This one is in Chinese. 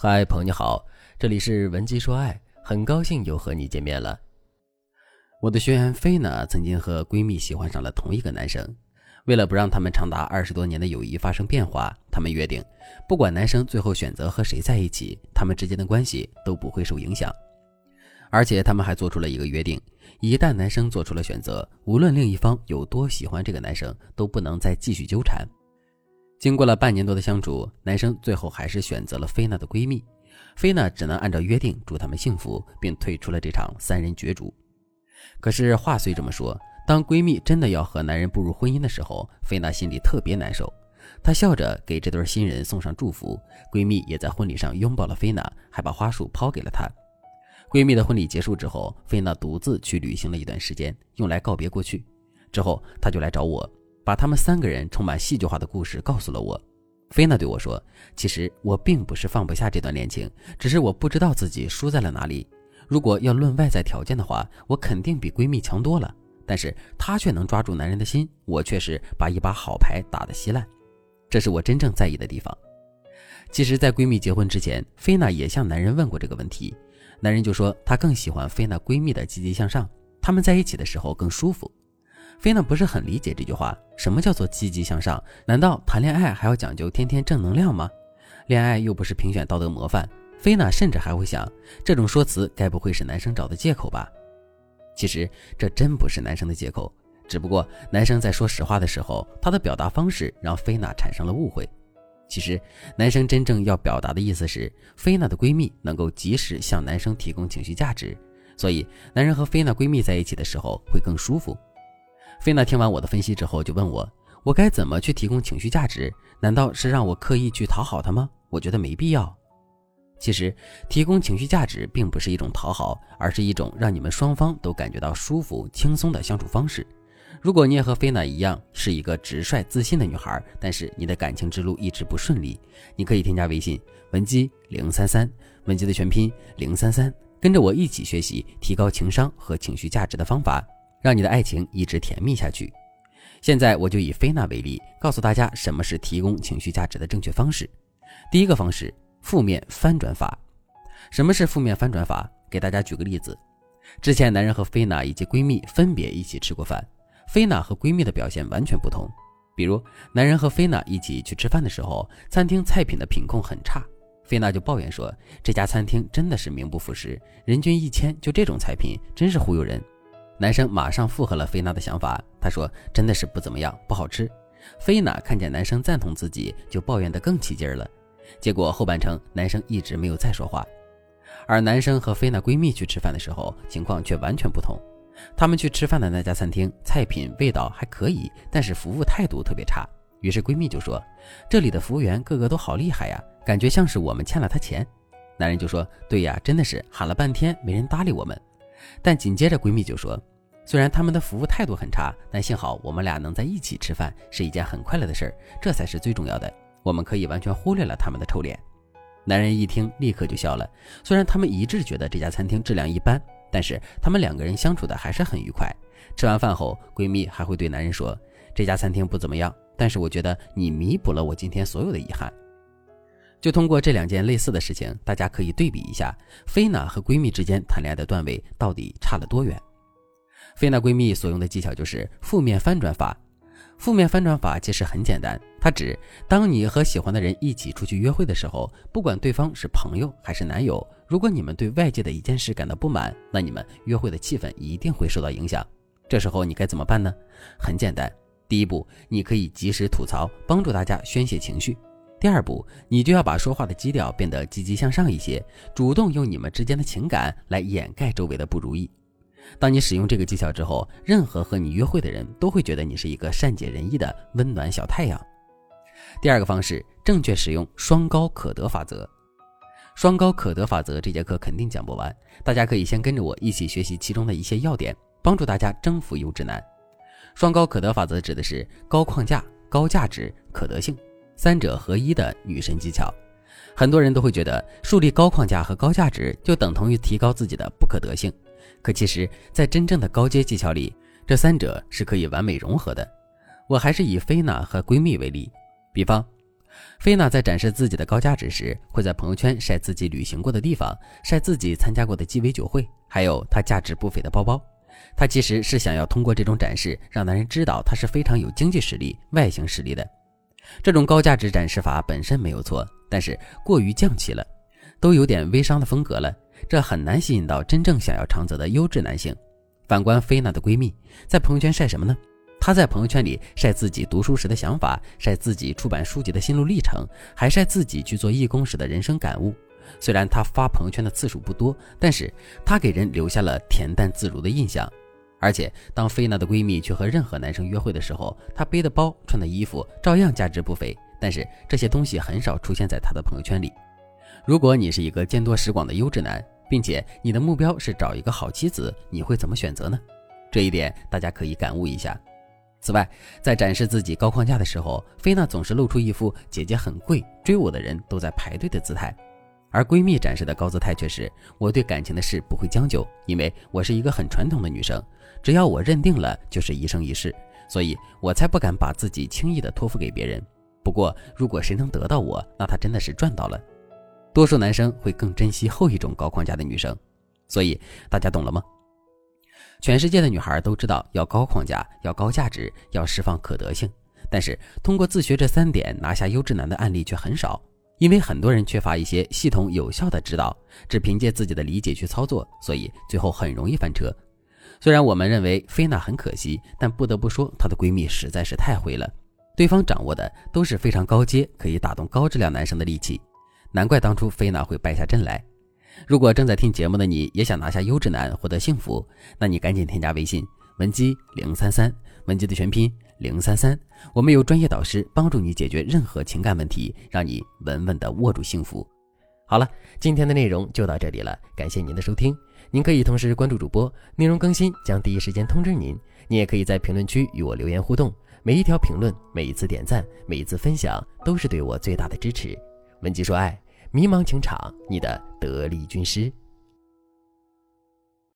嗨，朋友你好，这里是文姬说爱，很高兴又和你见面了。我的学员菲娜曾经和闺蜜喜欢上了同一个男生，为了不让他们长达二十多年的友谊发生变化，他们约定，不管男生最后选择和谁在一起，他们之间的关系都不会受影响。而且他们还做出了一个约定，一旦男生做出了选择，无论另一方有多喜欢这个男生，都不能再继续纠缠。经过了半年多的相处，男生最后还是选择了菲娜的闺蜜，菲娜只能按照约定祝他们幸福，并退出了这场三人角逐。可是话虽这么说，当闺蜜真的要和男人步入婚姻的时候，菲娜心里特别难受。她笑着给这对新人送上祝福，闺蜜也在婚礼上拥抱了菲娜，还把花束抛给了她。闺蜜的婚礼结束之后，菲娜独自去旅行了一段时间，用来告别过去。之后，她就来找我。把他们三个人充满戏剧化的故事告诉了我。菲娜对我说：“其实我并不是放不下这段恋情，只是我不知道自己输在了哪里。如果要论外在条件的话，我肯定比闺蜜强多了。但是她却能抓住男人的心，我却是把一把好牌打得稀烂。这是我真正在意的地方。其实，在闺蜜结婚之前，菲娜也向男人问过这个问题，男人就说他更喜欢菲娜闺蜜的积极向上，他们在一起的时候更舒服。”菲娜不是很理解这句话，什么叫做积极向上？难道谈恋爱还要讲究天天正能量吗？恋爱又不是评选道德模范。菲娜甚至还会想，这种说辞该不会是男生找的借口吧？其实这真不是男生的借口，只不过男生在说实话的时候，他的表达方式让菲娜产生了误会。其实男生真正要表达的意思是，菲娜的闺蜜能够及时向男生提供情绪价值，所以男人和菲娜闺蜜在一起的时候会更舒服。菲娜听完我的分析之后，就问我：“我该怎么去提供情绪价值？难道是让我刻意去讨好他吗？”我觉得没必要。其实，提供情绪价值并不是一种讨好，而是一种让你们双方都感觉到舒服、轻松的相处方式。如果你也和菲娜一样是一个直率、自信的女孩，但是你的感情之路一直不顺利，你可以添加微信文姬零三三，文姬的全拼零三三，跟着我一起学习提高情商和情绪价值的方法。让你的爱情一直甜蜜下去。现在我就以菲娜为例，告诉大家什么是提供情绪价值的正确方式。第一个方式，负面翻转法。什么是负面翻转法？给大家举个例子。之前男人和菲娜以及闺蜜分别一起吃过饭，菲娜和闺蜜的表现完全不同。比如，男人和菲娜一起去吃饭的时候，餐厅菜品的品控很差，菲娜就抱怨说：“这家餐厅真的是名不副实，人均一千，就这种菜品，真是忽悠人。”男生马上附和了菲娜的想法，他说：“真的是不怎么样，不好吃。”菲娜看见男生赞同自己，就抱怨得更起劲了。结果后半程，男生一直没有再说话。而男生和菲娜闺蜜去吃饭的时候，情况却完全不同。他们去吃饭的那家餐厅，菜品味道还可以，但是服务态度特别差。于是闺蜜就说：“这里的服务员个个都好厉害呀，感觉像是我们欠了他钱。”男人就说：“对呀，真的是喊了半天没人搭理我们。”但紧接着，闺蜜就说：“虽然他们的服务态度很差，但幸好我们俩能在一起吃饭，是一件很快乐的事儿，这才是最重要的。我们可以完全忽略了他们的臭脸。”男人一听，立刻就笑了。虽然他们一致觉得这家餐厅质量一般，但是他们两个人相处的还是很愉快。吃完饭后，闺蜜还会对男人说：“这家餐厅不怎么样，但是我觉得你弥补了我今天所有的遗憾。”就通过这两件类似的事情，大家可以对比一下，菲娜和闺蜜之间谈恋爱的段位到底差了多远。菲娜闺蜜所用的技巧就是负面翻转法。负面翻转法其实很简单，它指当你和喜欢的人一起出去约会的时候，不管对方是朋友还是男友，如果你们对外界的一件事感到不满，那你们约会的气氛一定会受到影响。这时候你该怎么办呢？很简单，第一步，你可以及时吐槽，帮助大家宣泄情绪。第二步，你就要把说话的基调变得积极向上一些，主动用你们之间的情感来掩盖周围的不如意。当你使用这个技巧之后，任何和你约会的人都会觉得你是一个善解人意的温暖小太阳。第二个方式，正确使用双高可得法则。双高可得法则这节课肯定讲不完，大家可以先跟着我一起学习其中的一些要点，帮助大家征服优质男。双高可得法则指的是高框架、高价值、可得性。三者合一的女神技巧，很多人都会觉得树立高框架和高价值就等同于提高自己的不可得性。可其实，在真正的高阶技巧里，这三者是可以完美融合的。我还是以菲娜和闺蜜为例，比方，菲娜在展示自己的高价值时，会在朋友圈晒自己旅行过的地方，晒自己参加过的鸡尾酒会，还有她价值不菲的包包。她其实是想要通过这种展示，让男人知道她是非常有经济实力、外形实力的。这种高价值展示法本身没有错，但是过于降气了，都有点微商的风格了，这很难吸引到真正想要长泽的优质男性。反观菲娜的闺蜜，在朋友圈晒什么呢？她在朋友圈里晒自己读书时的想法，晒自己出版书籍的心路历程，还晒自己去做义工时的人生感悟。虽然她发朋友圈的次数不多，但是她给人留下了恬淡自如的印象。而且，当菲娜的闺蜜去和任何男生约会的时候，她背的包、穿的衣服照样价值不菲。但是这些东西很少出现在她的朋友圈里。如果你是一个见多识广的优质男，并且你的目标是找一个好妻子，你会怎么选择呢？这一点大家可以感悟一下。此外，在展示自己高框架的时候，菲娜总是露出一副姐姐很贵，追我的人都在排队的姿态，而闺蜜展示的高姿态却是我对感情的事不会将就，因为我是一个很传统的女生，只要我认定了就是一生一世，所以我才不敢把自己轻易的托付给别人。不过，如果谁能得到我，那他真的是赚到了。多数男生会更珍惜后一种高框架的女生，所以大家懂了吗？全世界的女孩都知道要高框架，要高价值，要释放可得性，但是通过自学这三点拿下优质男的案例却很少，因为很多人缺乏一些系统有效的指导，只凭借自己的理解去操作，所以最后很容易翻车。虽然我们认为菲娜很可惜，但不得不说她的闺蜜实在是太会了，对方掌握的都是非常高阶，可以打动高质量男生的利器。难怪当初菲娜会败下阵来。如果正在听节目的你也想拿下优质男，获得幸福，那你赶紧添加微信文姬零三三，文姬的全拼零三三，我们有专业导师帮助你解决任何情感问题，让你稳稳的握住幸福。好了，今天的内容就到这里了，感谢您的收听。您可以同时关注主播，内容更新将第一时间通知您。你也可以在评论区与我留言互动，每一条评论、每一次点赞、每一次分享，都是对我最大的支持。文姬说爱，迷茫情场，你的得力军师。